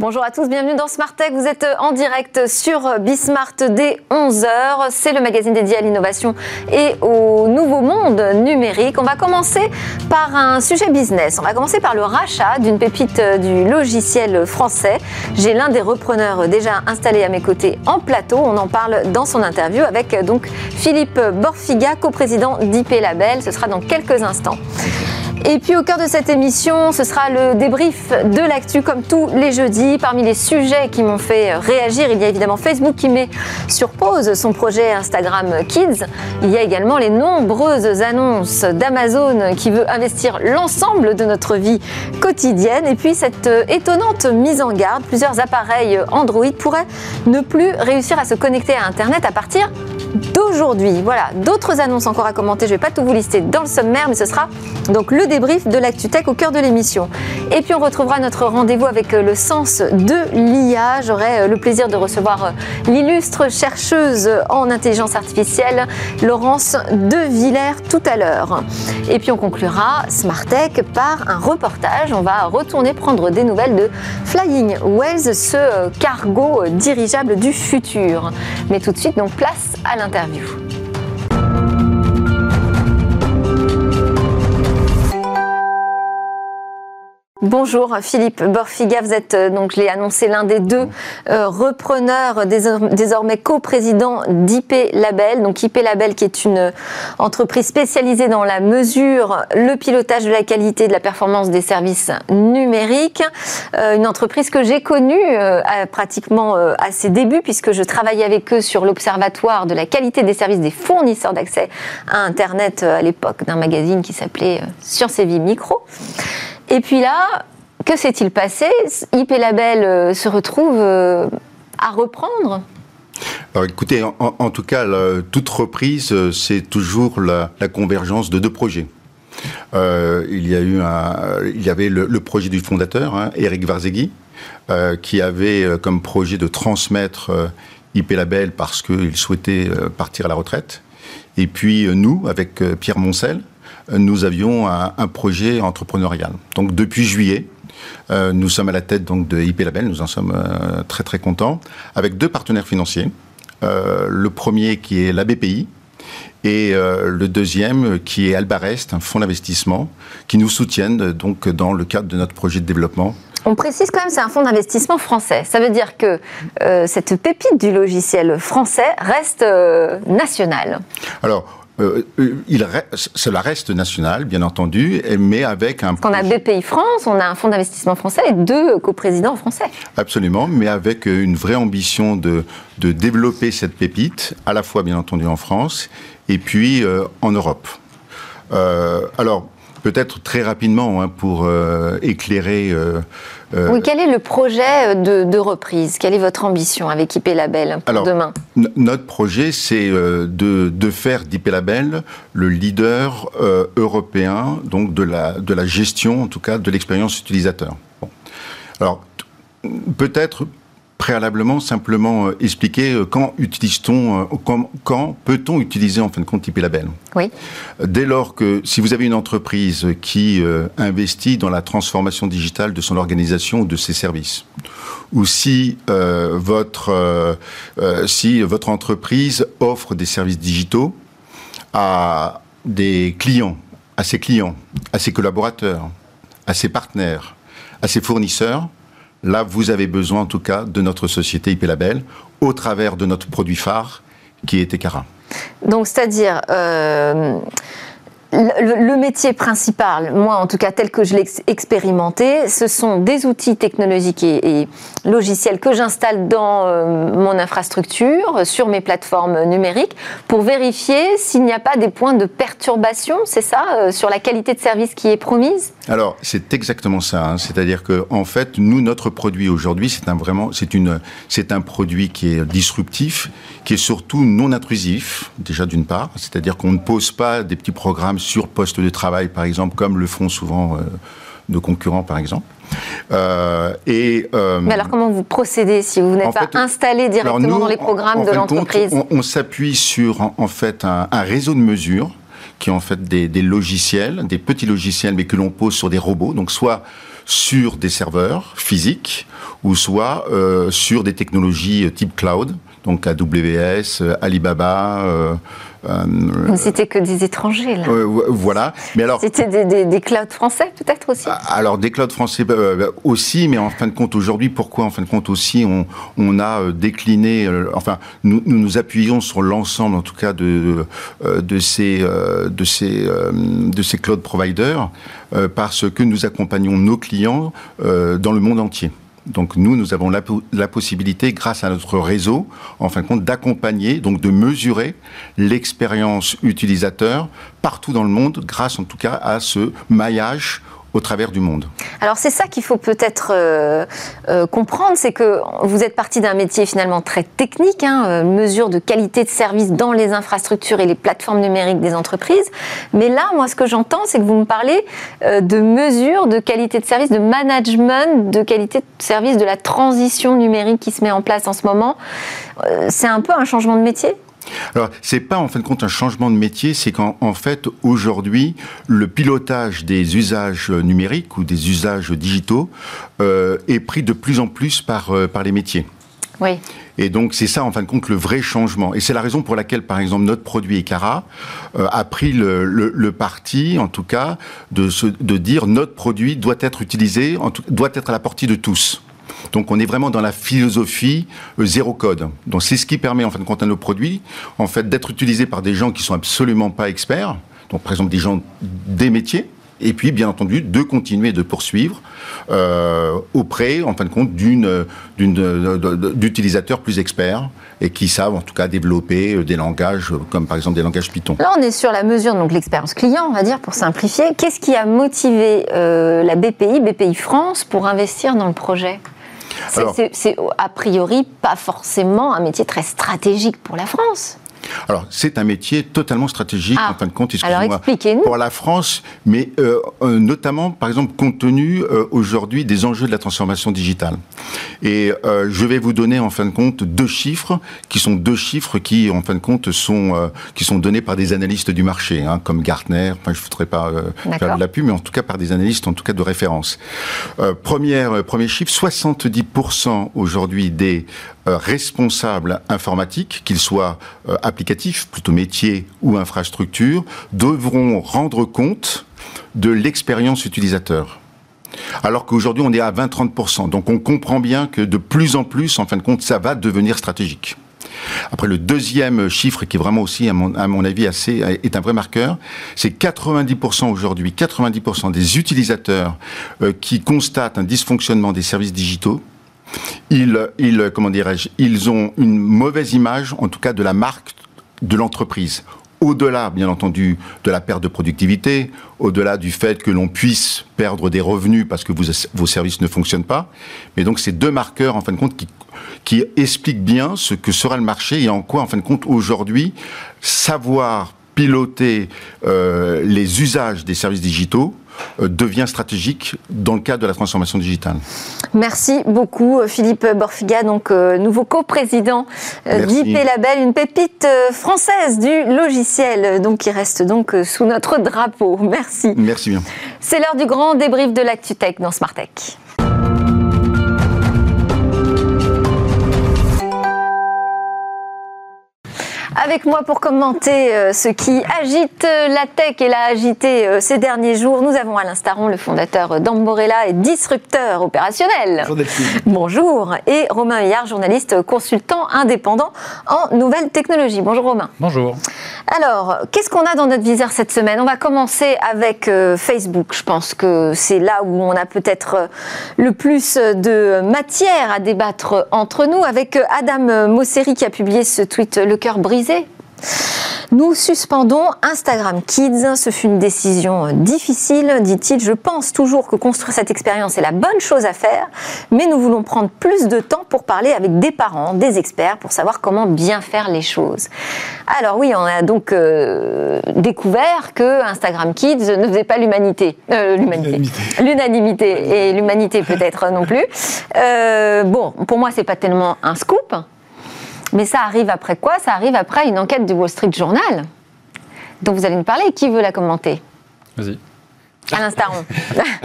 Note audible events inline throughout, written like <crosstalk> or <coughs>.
Bonjour à tous, bienvenue dans Smart Tech. Vous êtes en direct sur Bismart dès 11h. C'est le magazine dédié à l'innovation et au nouveau monde numérique. On va commencer par un sujet business. On va commencer par le rachat d'une pépite du logiciel français. J'ai l'un des repreneurs déjà installé à mes côtés en plateau. On en parle dans son interview avec donc Philippe Borfiga, coprésident d'IP Label. Ce sera dans quelques instants. Et puis au cœur de cette émission, ce sera le débrief de l'actu comme tous les jeudis. Parmi les sujets qui m'ont fait réagir, il y a évidemment Facebook qui met sur pause son projet Instagram Kids. Il y a également les nombreuses annonces d'Amazon qui veut investir l'ensemble de notre vie quotidienne. Et puis cette étonnante mise en garde, plusieurs appareils Android pourraient ne plus réussir à se connecter à Internet à partir d'aujourd'hui. Voilà, d'autres annonces encore à commenter. Je ne vais pas tout vous lister dans le sommaire, mais ce sera donc le débrief de l'ActuTech au cœur de l'émission. Et puis on retrouvera notre rendez-vous avec euh, le sens de l'IA. J'aurai euh, le plaisir de recevoir euh, l'illustre chercheuse en intelligence artificielle, Laurence De Villers, tout à l'heure. Et puis on conclura Smartech par un reportage. On va retourner prendre des nouvelles de Flying Wells, ce cargo dirigeable du futur. Mais tout de suite, donc place à l'interview. Bonjour Philippe Borfiga, vous êtes euh, donc je l'ai annoncé l'un des deux euh, repreneurs désormais co-président d'IP Label. Donc IP Label qui est une entreprise spécialisée dans la mesure, le pilotage de la qualité de la performance des services numériques. Euh, une entreprise que j'ai connue pratiquement à ses débuts puisque je travaillais avec eux sur l'observatoire de la qualité des services des fournisseurs d'accès à Internet à l'époque d'un magazine qui s'appelait Sciences et Vie Micro. Et puis là, que s'est-il passé? IP Label euh, se retrouve euh, à reprendre? Alors écoutez, en, tout cas, toute reprise, euh, c'est toujours la, convergence de deux projets. il y a eu il y avait le, projet du fondateur, hein, Eric Varzegui, qui avait comme projet de transmettre IP Label parce qu'il souhaitait partir à la retraite. Et puis nous, avec Pierre Moncel, nous avions un, projet entrepreneurial. Donc depuis juillet, euh, nous sommes à la tête donc de IP Label, nous en sommes euh, très très contents, avec deux partenaires financiers. Euh, le premier qui est la BPI, et le deuxième qui est Albarest, un fonds d'investissement qui nous soutiennent donc dans le cadre de notre projet de développement. On précise quand même c'est un fonds d'investissement français. Ça veut dire que cette pépite du logiciel français reste nationale. Alors euh, euh, il cela reste national, bien entendu, mais avec un. Qu'on a BPI France, on a un fonds d'investissement français et deux coprésidents français. Absolument, mais avec euh, une vraie ambition de, de développer cette pépite, à la fois, bien entendu, en France et puis en Europe. alors, peut-être très rapidement, hein, pour éclairer euh, oui, quel est le projet de, reprise? Quelle est votre ambition avec IP Label pour demain? Notre projet, c'est euh, de, faire d'IP Label le leader euh, européen donc de la, de la gestion, en tout cas, de l'expérience utilisateur. Alors, peut-être préalablement simplement euh, expliquer euh, quand utilise-t-on, euh, quand, peut-on utiliser en fin de compte IP Label? Oui. Dès lors que si vous avez une entreprise qui investit dans la transformation digitale de son organisation ou de ses services, ou si votre si votre entreprise offre des services digitaux à des clients, à ses clients, à ses collaborateurs, à ses partenaires, à ses fournisseurs, Là, vous avez besoin en tout cas de notre société IP Label au travers de notre produit phare qui est Ecara. Donc, c'est-à-dire, euh, le, métier principal, moi en tout cas tel que je l'ai expérimenté, ce sont des outils technologiques et, logiciels que j'installe dans euh, mon infrastructure, sur mes plateformes numériques, pour vérifier s'il n'y a pas des points de perturbation, c'est ça, euh, sur la qualité de service qui est promise? Alors c'est exactement ça, hein. c'est-à-dire que en fait nous notre produit aujourd'hui c'est un vraiment c'est une c'est un produit qui est disruptif, qui est surtout non intrusif déjà d'une part, c'est-à-dire qu'on ne pose pas des petits programmes sur poste de travail, par exemple, comme le font souvent euh, nos concurrents, par exemple. Euh, et, euh, Mais alors comment vous procédez si vous n'êtes pas installé directement dans les programmes de l'entreprise On, s'appuie sur en, fait un, réseau de mesures qui est en fait des, des logiciels, des petits logiciels, mais que l'on pose sur des robots, donc soit sur des serveurs physiques ou soit euh, sur des technologies type cloud, donc AWS, Alibaba, euh, euh, C'était que des étrangers, là. Euh, voilà. Mais alors. C'était des, des, clouds français, peut-être aussi? Ah, Alors, des clouds français euh, aussi, mais en fin de compte, aujourd'hui, pourquoi en fin de compte aussi on, on a décliné. enfin, nous, nous, nous appuyons sur l'ensemble, en tout cas, de, de, ces, de, ces, de ces cloud providers, parce que nous accompagnons nos clients dans le monde entier. Donc nous, nous avons la, possibilité, grâce à notre réseau, en fin de compte, d'accompagner, donc de mesurer l'expérience utilisateur partout dans le monde, grâce en tout cas à ce maillage travers du monde. Alors c'est ça qu'il faut peut-être euh, euh, comprendre, c'est que vous êtes parti d'un métier finalement très technique, hein, euh, mesure de qualité de service dans les infrastructures et les plateformes numériques des entreprises. Mais là, moi, ce que j'entends, c'est que vous me parlez de mesures de qualité de service, de management, de qualité de service, de la transition numérique qui se met en place en ce moment. c'est un peu un changement de métier? Alors, c'est pas en fin de compte un changement de métier, c'est qu'en fait, aujourd'hui, le pilotage des usages numériques ou des usages digitaux euh, est pris de plus en plus par, euh, par les métiers. Oui. Et donc c'est ça en fin de compte le vrai changement. Et c'est la raison pour laquelle par exemple notre produit Ecara euh, a pris le, le, le, parti, en tout cas, de, se, de dire notre produit doit être utilisé, en tout, doit être à la portée de tous. Donc on est vraiment dans la philosophie euh, zéro code. Donc c'est ce qui permet en fin de compte à nos produits en fait d'être utilisés par des gens qui sont absolument pas experts. Donc par exemple des gens des métiers et puis bien entendu de continuer de poursuivre euh, auprès en fin de compte d'utilisateurs plus experts et qui savent en tout cas développer euh, des langages comme par exemple des langages Python. Là on est sur la mesure donc l'expérience client on va dire pour simplifier. Qu'est-ce qui a motivé la BPI BPI France pour investir dans le projet? C'est a priori pas forcément un métier très stratégique pour la France. Alors, c'est un métier totalement stratégique, ah. en fin de compte, expliquez-nous. pour la France, mais euh, euh, notamment, par exemple, compte tenu euh, aujourd'hui des enjeux de la transformation digitale. Et je vais vous donner, en fin de compte, deux chiffres, qui sont deux chiffres qui, en fin de compte, sont, qui sont donnés par des analystes du marché, hein, comme Gartner, enfin, je ne voudrais pas faire de la pub, mais en tout cas par des analystes, en tout cas de référence. première, premier chiffre, 70% aujourd'hui des responsables informatiques, qu'ils soient plutôt métier ou infrastructure, devront rendre compte de l'expérience utilisateur. Alors qu'aujourd'hui, on est à 20-30%. Donc on comprend bien que de plus en plus, en fin de compte, ça va devenir stratégique. Après, le deuxième chiffre, qui est vraiment aussi, à mon, avis, assez, est un vrai marqueur, c'est 90% aujourd'hui, 90% des utilisateurs euh, qui constatent un dysfonctionnement des services digitaux ils, comment ils ont une mauvaise image, en tout cas, de la marque de l'entreprise. Au-delà, bien entendu, de la perte de productivité, au-delà du fait que l'on puisse perdre des revenus parce que vos services ne fonctionnent pas. Mais donc, c'est deux marqueurs, en fin de compte, qui, expliquent bien ce que sera le marché et en quoi, en fin de compte, aujourd'hui, savoir piloter euh, les usages des services digitaux devient stratégique dans le cadre de la transformation digitale. Merci beaucoup Philippe Borfiga, donc euh, nouveau coprésident euh, d'IP Label, une pépite française du logiciel, donc qui reste donc sous notre drapeau. <laughs> Merci. Merci bien. C'est l'heure du grand débrief de l'ActuTech dans Smartech. Avec moi pour commenter euh, ce qui agite euh, la tech et l'a agité euh, ces derniers jours, nous avons Alain Staron, le fondateur d'Amborella et disrupteur opérationnel. Bonjour Bonjour. Et Romain Huyard, journaliste consultant indépendant en nouvelles technologies. Bonjour Romain. Bonjour. Alors, qu'est-ce qu'on a dans notre viseur cette semaine? On va commencer avec Facebook. Je pense que c'est là où on a peut-être le plus de matière à débattre entre nous, avec Adam Mosseri qui a publié ce tweet Le cœur brisé nous suspendons Instagram Kids. Ce fut une décision difficile, dit-il. Je pense toujours que construire cette expérience est la bonne chose à faire, mais nous voulons prendre plus de temps pour parler avec des parents, des experts, pour savoir comment bien faire les choses. Alors oui, on a donc euh, découvert que Instagram Kids ne faisait pas l'humanité. Euh, l'humanité. L'unanimité. Et l'humanité peut-être non plus. Euh, bon, pour moi, c'est pas tellement un scoop mais ça arrive après quoi? Ça arrive après une enquête du Wall Street Journal dont vous allez nous parler. Qui veut la commenter? Vas-y. Alain Staron. <laughs>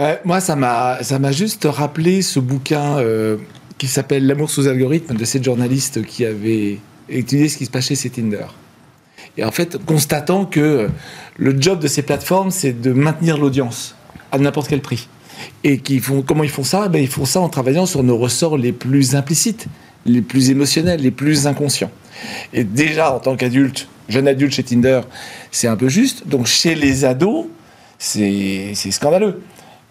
Euh, moi, ça m'a, ça m'a juste rappelé ce bouquin euh, qui s'appelle L'amour sous algorithme de cette journaliste qui avait étudié ce qui se passait chez Tinder. Et en fait, constatant que le job de ces plateformes, c'est de maintenir l'audience à n'importe quel prix. Et qu'ils font, comment ils font ça? Ben, Ils font ça en travaillant sur nos ressorts les plus implicites, les plus émotionnels, les plus inconscients. Et déjà, en tant qu'adulte, jeune adulte chez Tinder, c'est un peu juste. Donc chez les ados, c'est scandaleux.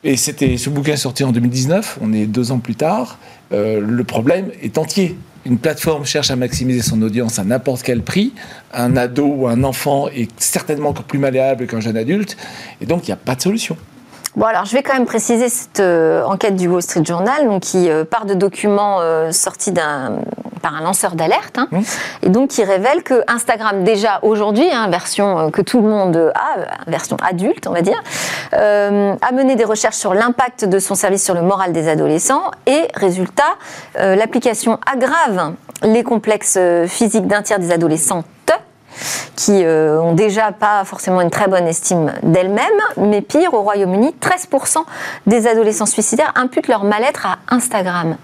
Et c'était ce bouquin sorti en 2019, on est deux ans plus tard. Euh, le problème est entier. Une plateforme cherche à maximiser son audience à n'importe quel prix. Un ado ou un enfant est certainement encore plus malléable qu'un jeune adulte. Et donc, il n'y a pas de solution. Bon, alors je vais quand même préciser cette euh, enquête du Wall Street Journal, donc, qui euh, part de documents euh, sortis d'un, par un lanceur d'alerte, hein, et donc qui révèle que Instagram, déjà aujourd'hui, hein, version que tout le monde a, version adulte, on va dire, a mené des recherches sur l'impact de son service sur le moral des adolescents, et résultat, l'application aggrave les complexes physiques d'un tiers des adolescentes qui euh, ont déjà pas forcément une très bonne estime d'elles-mêmes, mais pire, au Royaume-Uni, 13% des adolescents suicidaires imputent leur mal-être à Instagram.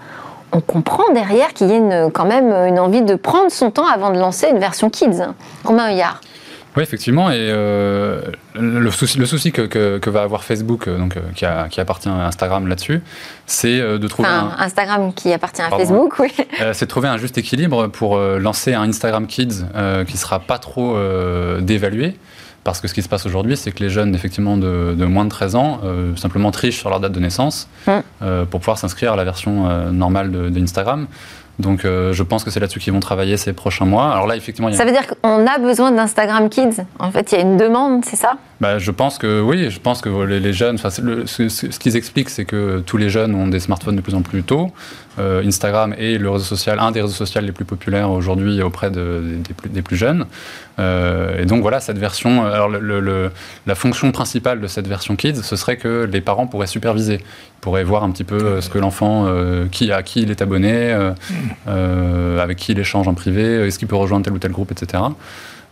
On comprend derrière qu'il y ait quand même une envie de prendre son temps avant de lancer une version kids. Romain Huyard. Oui, effectivement. Et euh, le souci, le souci que, que- que va avoir Facebook, euh, donc, euh, qui, a- qui appartient à Instagram là-dessus, c'est euh, de trouver Enfin, un, Instagram qui appartient à Pardon. Facebook, oui. C'est de trouver un juste équilibre pour lancer un Instagram Kids qui sera pas trop dévalué. Parce que ce qui se passe aujourd'hui, c'est que les jeunes, effectivement, de, de moins de 13 ans, euh, simplement trichent sur leur date de naissance Mm. euh, pour pouvoir s'inscrire à la version euh, normale de- d'Instagram. Donc, euh, je pense que c'est là-dessus qu'ils vont travailler ces prochains mois. Alors là, effectivement, il y a Ça veut dire qu'on a besoin d'Instagram Kids. En fait, il y a une demande, c'est ça? Bah, je pense que oui, je pense que les, les jeunes, le- ce, ce- ce qu'ils expliquent, c'est que tous les jeunes ont des smartphones de plus en plus tôt. Euh, Instagram est le réseau social, un des réseaux sociaux les plus populaires aujourd'hui auprès de- des, plus, jeunes. Euh, et donc voilà, cette version, alors la fonction principale de cette version Kids, ce serait que les parents pourraient superviser, Ils pourraient voir un petit peu euh, ce que l'enfant, qui à qui il est abonné, avec qui il échange en privé, est-ce qu'il peut rejoindre tel ou tel groupe, etc.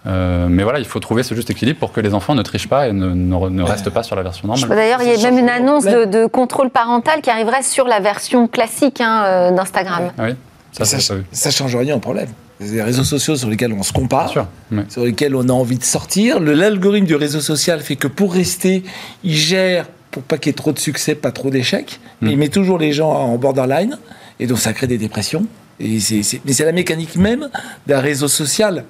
Euh, mais voilà, il faut trouver ce juste équilibre pour que les enfants ne trichent pas et ne, ne- ne restent pas sur la version normale. D'ailleurs, il y a même une annonce de, contrôle parental qui arriverait sur la version classique hein, euh, d'Instagram. Ah oui, ça, change rien au problème. C'est des réseaux sociaux sur lesquels on se compare. Sûr. sur lesquels on a envie de sortir. L'algorithme du réseau social fait que pour rester, il gère pour pas qu'il y ait trop de succès, pas trop d'échecs. Mais Mm. il met toujours les gens en borderline. Et donc ça crée des dépressions. Et mais c'est la mécanique même d'un réseau social.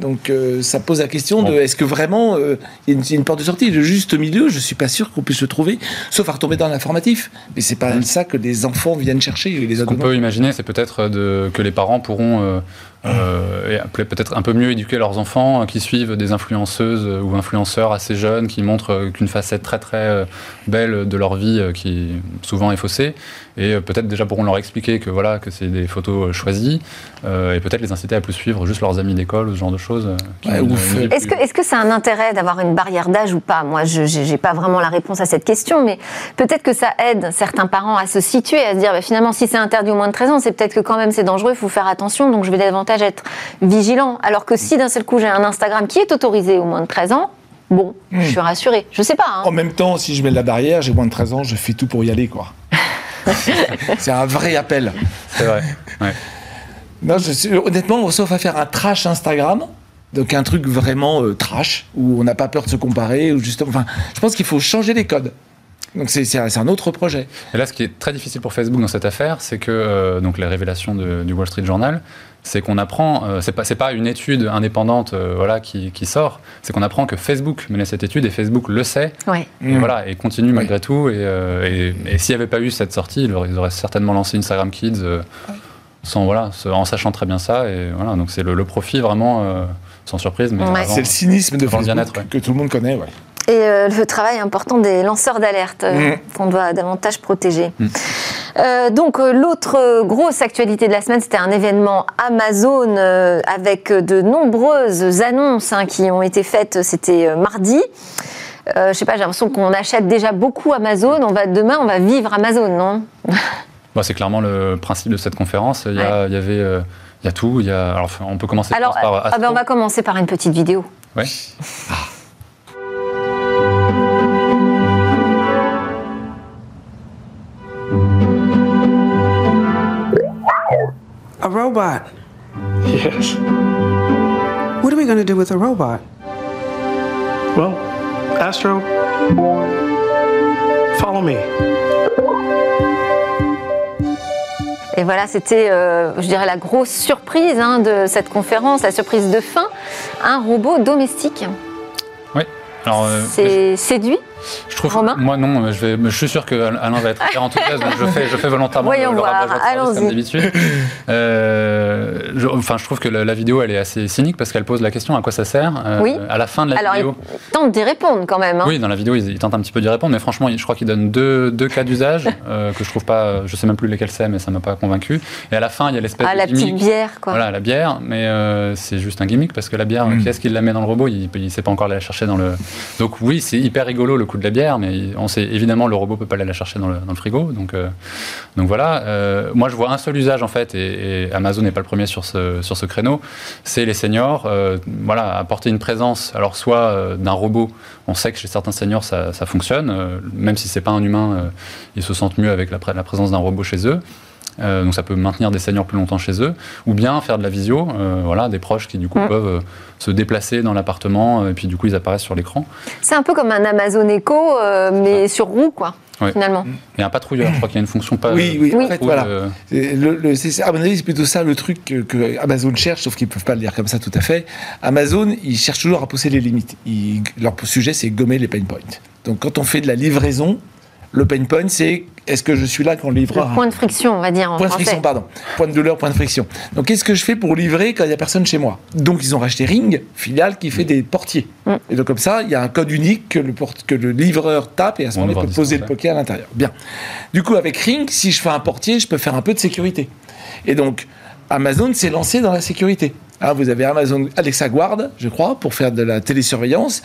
Donc euh, ça pose la question de est-ce que vraiment euh, il y, a une- il y a une porte de sortie Le juste milieu, je suis pas sûr qu'on puisse le trouver, sauf à retomber dans l'informatif. Mais c'est pas ça que les enfants viennent chercher, les Ce qu'on peut imaginer, c'est peut-être de, que les parents pourront euh, et peut- peut-être un peu mieux éduquer leurs enfants euh, qui suivent des influenceuses euh, ou influenceurs assez jeunes qui montrent euh, qu'une facette très très euh, belle de leur vie euh, qui souvent est faussée et euh, peut-être déjà pourront leur expliquer que voilà que c'est des photos euh, choisies euh, et peut-être les inciter à plus suivre juste leurs amis d'école ou ce genre de choses. euh, Ouais, Est-ce que est-ce que c'est un intérêt d'avoir une barrière d'âge ou pas? Moi, je n'ai pas vraiment la réponse à cette question, mais peut-être que ça aide certains parents à se situer, à se dire bah, finalement, si c'est interdit au moins de 13 ans, c'est peut-être que quand même c'est dangereux, il faut faire attention, donc je vais davantage être vigilant. Alors que si d'un seul coup j'ai un Instagram qui est autorisé au moins de 13 ans, bon, je suis rassurée. Je sais pas. hein. En même temps, si je mets la barrière, j'ai moins de 13 ans, je fais tout pour y aller, quoi. <laughs> c'est un vrai appel. C'est vrai. ouais. Non, je suis- honnêtement, sauf à faire un trash Instagram, donc un truc vraiment euh, trash, où on n'a pas peur de se comparer, ou justement, enfin, je pense qu'il faut changer les codes. Donc c'est c'est un, autre projet. Et là, ce qui est très difficile pour Facebook dans cette affaire, c'est que euh, donc les révélations de- du Wall Street Journal, c'est qu'on apprend, euh, c'est pas c'est pas une étude indépendante, euh, voilà, qui, qui sort, c'est qu'on apprend que Facebook menait cette étude et Facebook le sait, Ouais. et Mm. voilà, et continue malgré tout. Et, euh, et- et s'il n'y avait pas eu cette sortie, ils auraient, ils auraient certainement lancé Instagram Kids euh, sans voilà, en sachant très bien ça. Et voilà, donc c'est le, le profit vraiment euh, sans surprise, mais Ouais. C'est le cynisme de bien-être, ouais. que tout le monde connaît. Ouais. Et euh, le travail important des lanceurs d'alerte euh, Mm. qu'on doit davantage protéger. Mm. Euh, donc l'autre grosse actualité de la semaine, c'était un événement Amazon avec de nombreuses annonces hein, qui ont été faites. C'était mardi. Je sais pas, j'ai l'impression qu'on achète déjà beaucoup Amazon. On va demain, on va vivre Amazon, non? <laughs> Bon, c'est clairement le principe de cette conférence. Il y, a, il y avait, il y a tout. Il y a, alors, on peut commencer Alors, par ah ben, Astro. on va commencer par une petite vidéo. Ouais. <laughs> robot? Yes. What are we going to do with the robot? Well, Astro, follow me. Et voilà, c'était, euh, je dirais, la grosse surprise hein, de cette conférence, la surprise de fin, un robot domestique. Oui. Alors, euh, C'est séduit? Je trouve, Romain moi non, je, vais, je suis sûr que Alain va être hyper enthousiaste, donc je fais, je fais volontairement Voyons le, le voir, allons-y. comme d'habitude. Euh, je, enfin, je trouve que la, la vidéo, elle est assez cynique parce qu'elle pose la question à quoi ça sert. Euh, Oui. À la fin de la Alors, vidéo? il tente d'y répondre quand même. hein. Oui, dans la vidéo, il, il tente un petit peu d'y répondre, mais franchement, je crois qu'il donne deux, deux cas d'usage <laughs> euh, que je trouve pas, je sais même plus lesquels c'est, mais ça m'a pas convaincu. Et à la fin, il y a l'espèce Ah, de la petite bière, quoi. Voilà, la bière, mais euh, c'est juste un gimmick parce que la bière, Mm. qui est-ce qui la met dans le robot? Il ne sait pas encore aller la chercher dans le. Donc, oui, c'est hyper rigolo le coup de la bière, mais on sait évidemment le robot peut pas aller la chercher dans le, frigo. Donc, euh, donc voilà. Euh, moi, je vois un seul usage en fait, et, Amazon n'est pas le premier sur ce, sur ce créneau c'est les seniors. euh, voilà, apporter une présence, alors soit d'un robot, on sait que chez certains seniors ça, ça fonctionne, même si c'est pas un humain, ils se sentent mieux avec la présence d'un robot chez eux. Euh, donc ça peut maintenir des seniors plus longtemps chez eux, ou bien faire de la visio, euh, voilà, des proches qui du coup Mm. peuvent euh, se déplacer dans l'appartement et puis du coup ils apparaissent sur l'écran. C'est un peu comme un Amazon Echo, euh, mais sur roue, quoi, Ouais. finalement. Et un patrouilleur, je crois qu'il y a une fonction pas. Oui, oui, Oui. en fait, voilà. euh, C'est- Le, le- c'est- à mon avis, c'est plutôt ça le truc que, que Amazon cherche, sauf qu'ils ne peuvent pas le dire comme ça tout à fait. Amazon, ils cherchent toujours à pousser les limites. Ils- leur sujet, c'est gommer les pain points. Donc, quand on fait de la livraison, le pain point, c'est est-ce que je suis là quand le Le livreur point de friction, on va dire en Point de français. friction, pardon. Point de douleur, point de friction. Donc, qu'est-ce que je fais pour livrer quand il n'y a personne chez moi? Donc, ils ont racheté Ring, filiale qui fait des portiers. Mm. Et donc, comme ça, il y a un code unique que le, porte- que le livreur tape et à ce On moment-là, il peut poser le poké à l'intérieur. Bien. Du coup, avec Ring, si je fais un portier, je peux faire un peu de sécurité. Et donc, Amazon s'est lancé dans la sécurité. Hein, vous avez Amazon Alexa Guard, je crois, pour faire de la télésurveillance.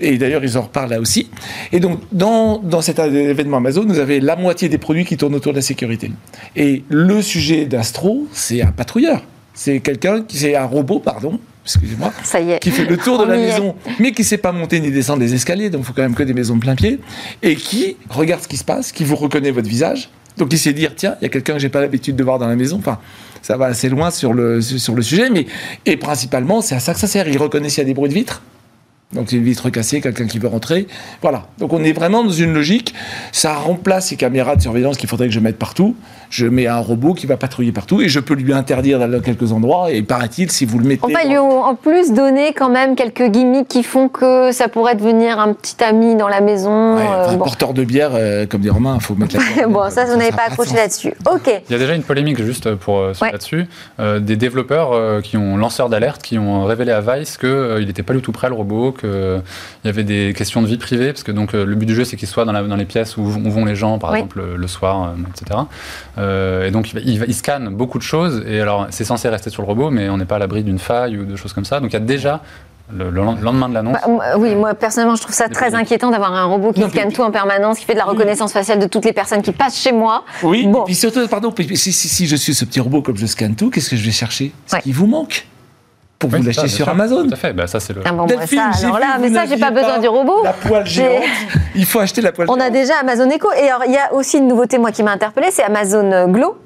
Et d'ailleurs, ils en reparlent là aussi. Et donc, dans, dans cet événement Amazon, vous avez la moitié des produits qui tournent autour de la sécurité. Et le sujet d'Astro, c'est un patrouilleur. C'est quelqu'un qui, c'est un robot, pardon, excusez-moi, Ça y est. qui fait le tour de la est. maison, mais qui sait pas monter ni descendre les escaliers, donc il faut quand même que des maisons de plein pied, et qui regarde ce qui se passe, qui vous reconnaît votre visage, donc il sait dire tiens, il y a quelqu'un que j'ai pas l'habitude de voir dans la maison. Enfin, ça va assez loin sur le sur le sujet, mais et principalement c'est à ça que ça sert. Il reconnaît s'il y a des bruits de vitres. Donc c'est une vitre cassée, quelqu'un qui veut rentrer. Voilà. Donc on est vraiment dans une logique. Ça remplace ces caméras de surveillance qu'il faudrait que je mette partout. Je mets un robot qui va patrouiller partout et je peux lui interdire d'aller dans quelques endroits. Et paraît-il, si vous le mettez. On va dans- lui en plus donner quand même quelques gimmicks qui font que ça pourrait devenir un petit ami dans la maison. Ouais, euh, enfin, bon. porteur de bière, euh, comme des Romains, il faut mettre la <laughs> bon, ça, vous n'avez pas accroché là-dessus. Ok. Il y a déjà une polémique juste pour euh, Ouais. là-dessus. Euh, des développeurs euh, qui ont lanceurs d'alerte qui ont révélé à Vice qu'il n'était pas du tout prêt le robot, qu'il y avait des questions de vie privée, parce que donc euh, le but du jeu c'est qu'il soit dans, la- dans les pièces où, où vont les gens, par Oui. exemple le, le soir, euh, etc. Euh, et donc il, scanne beaucoup de choses. Et alors c'est censé rester sur le robot, mais on n'est pas à l'abri d'une faille ou de choses comme ça. Donc il y a déjà le, le lendemain de l'annonce. Bah, oui, moi personnellement, je trouve ça très inquiétant d'avoir un robot qui Non, scanne puis- tout en permanence, qui fait de la reconnaissance faciale de toutes les personnes qui passent chez moi. Oui, Bon. et puis surtout, pardon, si, si, si je suis ce petit robot comme je scanne tout, qu'est-ce que je vais chercher? Ce Ouais. qui vous manque pour Oui, vous l'acheter sur sûr. Amazon. Tout à fait. Bah, ça c'est le. Ah bon, Delphine, ça, alors là, mais ça, j'ai pas besoin du robot. La poêle géante. Il faut acheter la poêle <laughs> On a déjà Amazon Echo. Et alors, il y a aussi une nouveauté, moi, qui m'a interpellée, c'est Amazon Glow.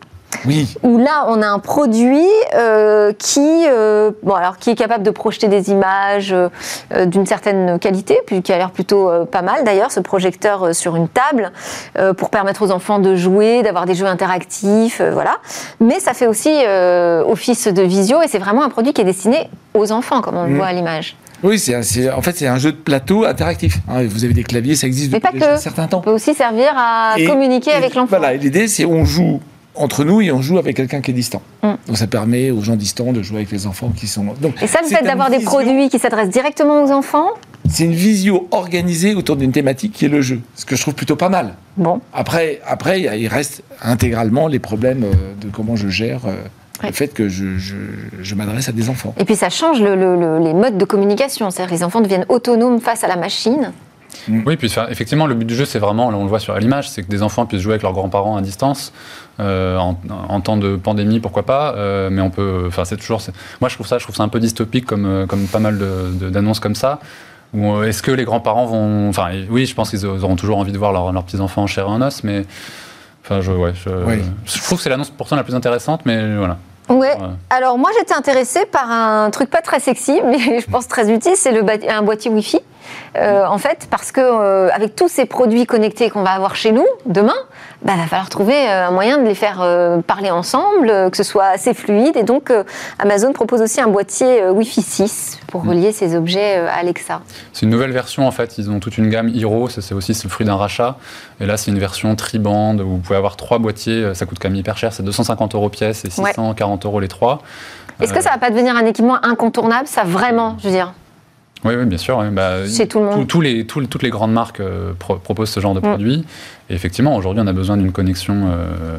Oui. où là on a un produit euh, qui, euh, bon, alors, qui est capable de projeter des images euh, d'une certaine qualité, puis qui a l'air plutôt pas mal d'ailleurs, ce projecteur sur une table, pour permettre aux enfants de jouer, d'avoir des jeux interactifs, voilà. Mais ça fait aussi office de visio et c'est vraiment un produit qui est destiné aux enfants, comme on le Mm. voit à l'image. Oui, c'est, c'est- en fait, c'est un jeu de plateau interactif. hein. vous avez des claviers, ça existe Mais depuis pas déjà que. un certain temps. On peut aussi servir à Et- communiquer et avec l'enfant. Voilà, et l'idée, c'est on joue entre nous et on joue avec quelqu'un qui est distant. Mm. Donc ça permet aux gens distants de jouer avec les enfants qui sont. Donc, Et ça, le fait d'avoir des produits qui s'adressent directement aux enfants, C'est une visio organisée autour d'une thématique qui est le jeu, ce que je trouve plutôt pas mal. bon, Après, après, il reste intégralement les problèmes euh, de comment je gère euh, Ouais. le fait que je, je- je m'adresse à des enfants. Et puis ça change le- le- le- les modes de communication. C'est-à-dire que les enfants deviennent autonomes face à la machine. Oui, puis effectivement, le but du jeu, c'est vraiment, là on le voit sur l'image, c'est que des enfants puissent jouer avec leurs grands-parents à distance. euh, en, en temps de pandémie, pourquoi pas, euh, mais on peut. Enfin, c'est toujours. Moi, je trouve ça, je trouve ça un peu dystopique, comme, euh, comme pas mal d'annonces comme ça. Est-ce que les grands-parents vont. Enfin, oui, je pense qu'ils auront toujours envie de voir leurs leurs petits-enfants en chair et en os, mais. Enfin, je, ouais, je, Oui. je trouve que c'est l'annonce pourtant la plus intéressante, mais voilà. Ouais. Ouais. Alors moi j'étais intéressée par un truc pas très sexy, <laughs> mais je pense très utile, c'est le un boîtier Wi-Fi. Euh, en fait, parce que euh, avec tous ces produits connectés qu'on va avoir chez nous demain, bah, va falloir trouver euh, un moyen de les faire euh, parler ensemble, que ce soit assez fluide. Et donc Amazon propose aussi un boîtier Wi-Fi 6 pour relier ces objets à Alexa. C'est une nouvelle version en fait, ils ont toute une gamme Hero, ça c'est aussi le fruit d'un rachat. Et là c'est une version tribande où vous pouvez avoir trois boîtiers, ça coûte quand même hyper cher, c'est 250 euros pièce et Ouais. 640 euros les trois. Est-ce que ça va pas devenir un équipement incontournable, ça vraiment, je veux dire Oui, oui, bien sûr. oui. Bah, Chez tout le monde. tous- tous les, toutes les grandes marques euh, pro- proposent ce genre de Mm. produit. Et effectivement, aujourd'hui, on a besoin d'une connexion, euh,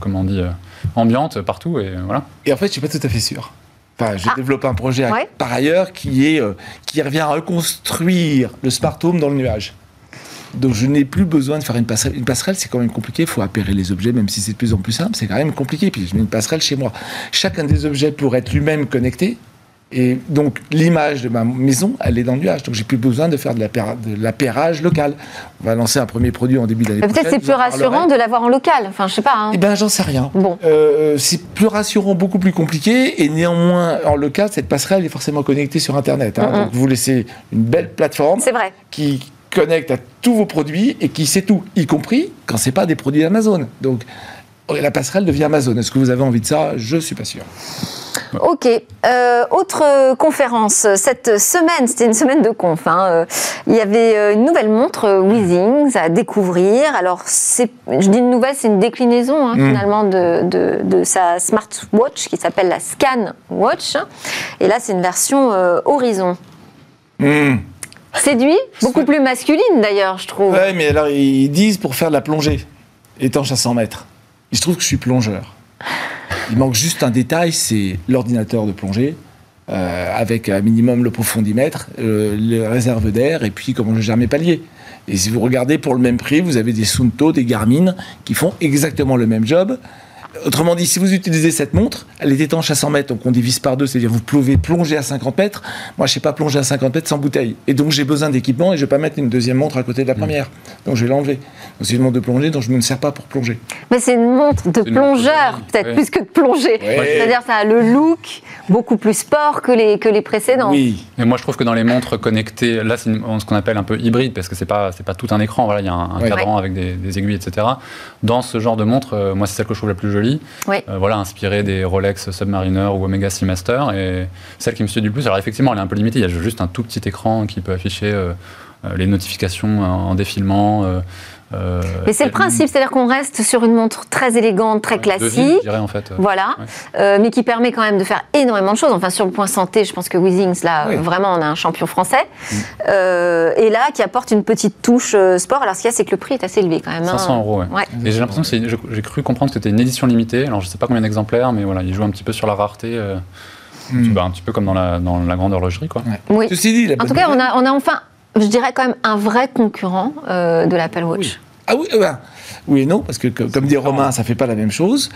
comment on dit, euh, ambiante partout. Et voilà. Et en fait, je suis pas tout à fait sûr. Enfin, j'ai Ah. développé un projet Ouais. par ailleurs qui est euh, qui revient à reconstruire le smart home dans le nuage. Donc je n'ai plus besoin de faire une passerelle. Une passerelle, c'est quand même compliqué. Il faut appairer les objets, même si c'est de plus en plus simple. C'est quand même compliqué. Puis je mets une passerelle chez moi. Chacun des objets pourrait être lui-même connecté. Et donc l'image de ma maison, elle est dans le nuage. Donc j'ai plus besoin de faire de l'appairage local. On va lancer un premier produit en début d'année Mais Peut-être c'est plus rassurant de l'avoir en local. Enfin, je sais pas. hein. Eh ben, j'en sais rien. Bon. Euh, c'est plus rassurant, beaucoup plus compliqué, et néanmoins, en local, cette passerelle est forcément connectée sur Internet. hein. Donc, vous laissez une belle plateforme C'est vrai. qui connecte à tous vos produits et qui sait tout, y compris quand c'est pas des produits d'Amazon. Donc, la passerelle devient Amazon. Est-ce que vous avez envie de ça? Je suis pas sûr. Ok. Euh, autre conférence cette semaine, c'était une semaine de conf. hein, euh, il y avait euh, une nouvelle montre Weezings à découvrir. Alors, je dis une nouvelle, c'est une déclinaison hein, Mm. finalement de, de, de sa smartwatch qui s'appelle la Scan Watch. Et là, c'est une version euh, Horizon. Hmm. Séduit, beaucoup plus masculine d'ailleurs, je trouve. Ouais, mais alors, ils disent pour faire de la plongée, étanche à 100 mètres. Il se trouve que je suis plongeur. Il manque juste un détail, c'est l'ordinateur de plongée, euh, avec un minimum le profondimètre, euh, le réserve d'air, et puis comment je gère mes paliers. Et si vous regardez pour le même prix, vous avez des Sunto, des Garmin, qui font exactement le même job. Autrement dit, si vous utilisez cette montre, elle est étanche à 100 mètres, donc on divise par deux, c'est-à-dire vous pouvez plonger à 50 mètres. Moi, je ne sais pas plonger à 50 mètres sans bouteille. Et donc, j'ai besoin d'équipement et je ne vais pas mettre une deuxième montre à côté de la première. Donc, je vais l'enlever. Donc, C'est une montre de plongée dont je ne me sers pas pour plonger. Mais c'est une montre de une plongeur, de- peut-être ouais. plus que de plongée. Ouais. C'est-à-dire ça a le look beaucoup plus sport que les, que les précédents. Oui. Et moi, je trouve que dans les montres connectées, là, c'est une- ce qu'on appelle un peu hybride, parce que c'est pas, c'est pas tout un écran. Voilà, il y a un, un Ouais. cadran avec des, des aiguilles, etc. Dans ce genre de montre, euh, moi, c'est celle que je trouve la plus jolie. Oui. Euh, voilà, inspirée des Rolex Submariner ou Omega Seamaster. Et celle qui me séduit le plus, alors effectivement, elle est un peu limitée. Il y a juste un tout petit écran qui peut afficher euh, les notifications en en défilement. euh, euh, Mais c'est le principe, c'est-à-dire qu'on reste sur une montre très élégante, très de vie, classique. je dirais, en fait. Voilà, Ouais. Euh, mais qui permet quand même de faire énormément de choses. Enfin, sur le point santé, je pense que Weezings, là, Oui. euh, vraiment, on a un champion français. Mm. Euh, et là, qui apporte une petite touche euh, sport. Alors, ce qu'il y a, c'est que le prix est assez élevé quand même. hein. 500 euros, ouais. Ouais. Et j'ai l'impression que j'ai cru comprendre que c'était une édition limitée. Alors je sais pas combien d'exemplaires, mais voilà, ils jouent un petit peu sur la rareté, euh, Hmm. bah, un petit peu comme dans la, dans la grande horlogerie, quoi. Oui. Ceci dit, la En tout cas, on nouvelle- a, on a enfin, je dirais quand même, un vrai concurrent euh, de l'Apple Watch. Ah oui, euh, ben, oui et non, parce que co- comme dit Romain, ça fait pas la même chose.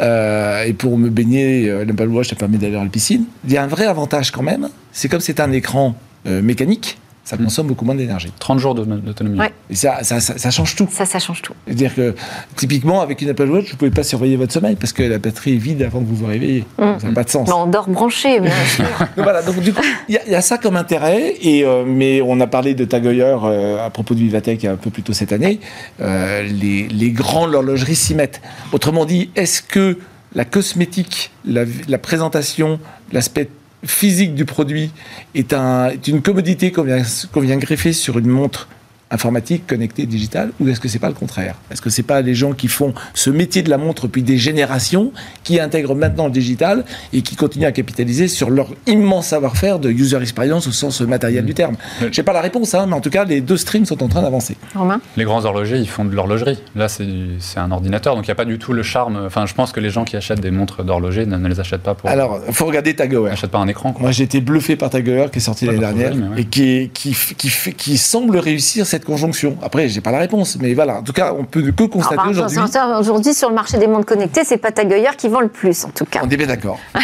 Euh, et pour me baigner, euh, l'Apple Watch, ça permet d'aller à la piscine. Il y a un vrai avantage quand même, c'est comme c'est un écran euh, mécanique, ça Mm. consomme beaucoup moins d'énergie. 30 jours d'auto- d'autonomie. Ouais. Et ça, ça, ça, ça change tout. Ça, ça change tout. C'est-à-dire que typiquement, avec une Apple Watch, vous ne pouvez pas surveiller votre sommeil parce que la batterie est vide avant que vous vous réveillez. Mm. Ça n'a pas de sens. Mais on dort branché, bien sûr. <laughs> Donc voilà, donc du coup, il y, a- il y a ça comme intérêt, et, euh, mais on a parlé de Tag Heuer euh, à propos de Vivatech un peu plus tôt cette année. Euh, les, les grandes horlogeries s'y mettent. Autrement dit, est-ce que la cosmétique, la, la présentation, l'aspect physique du produit est, un, est une commodité qu'on vient, qu'on vient greffer sur une montre informatique, connectée, digitale, ou est-ce que c'est pas le contraire? Est-ce que c'est pas les gens qui font ce métier de la montre depuis des générations, qui intègrent maintenant le digital et qui continuent à capitaliser sur leur immense savoir-faire de user experience au sens matériel du terme? J'ai pas la réponse, hein, mais en tout cas, les deux streams sont en train d'avancer. Romain? Les grands horlogers, ils font de l'horlogerie. Là, c'est c'est un ordinateur, donc il n'y a pas du tout le charme. Enfin, je pense que les gens qui achètent des montres d'horloger ne, ne les achètent pas pour. Alors, il faut regarder Tag Heuer. Ils n'achètent pas un écran, quoi. Moi, j'ai été bluffé par Tag Heuer qui est sorti l'année dernière ouais. et qui, qui, qui, qui semble réussir cette conjonction. Après, j'ai pas la réponse, mais voilà. En tout cas, on peut que constater Enfin, aujourd'hui. Aujourd'hui, sur le marché des montres connectées, c'est pas Tagueilleur qui vend le plus, en tout cas. On est bien d'accord. <laughs>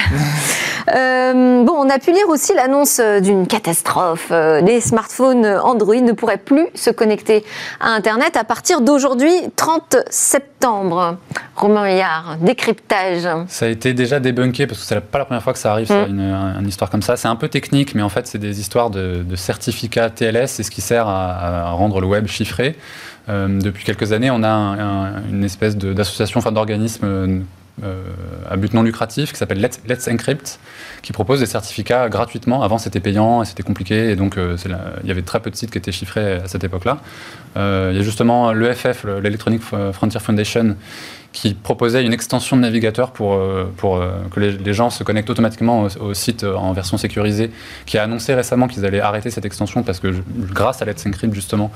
Euh, bon, on a pu lire aussi l'annonce euh, d'une catastrophe. Euh, Les smartphones Android ne pourraient plus se connecter à Internet à partir d'aujourd'hui, 30 septembre. Romain Huyard, décryptage. Ça a été déjà débunké parce que c'est pas la première fois que ça arrive, ça, une, une histoire comme ça. C'est un peu technique, mais en fait, c'est des histoires de, de certificats TLS, c'est ce qui sert à, à rendre le web chiffré. Euh, depuis quelques années, on a un- un- une espèce d'association, enfin d'organisme euh, euh, à but non lucratif qui s'appelle Let's, Encrypt, qui propose des certificats gratuitement. Avant, c'était payant et c'était compliqué, et donc euh, il y avait très peu de sites qui étaient chiffrés à cette époque-là. Euh, il y a justement l'EFF, le- l'Electronic Frontier Foundation, qui proposait une extension de navigateur pour, euh, pour euh, que les, gens se connectent automatiquement au, site euh, en version sécurisée, qui a annoncé récemment qu'ils allaient arrêter cette extension parce que grâce à Let's Encrypt, justement,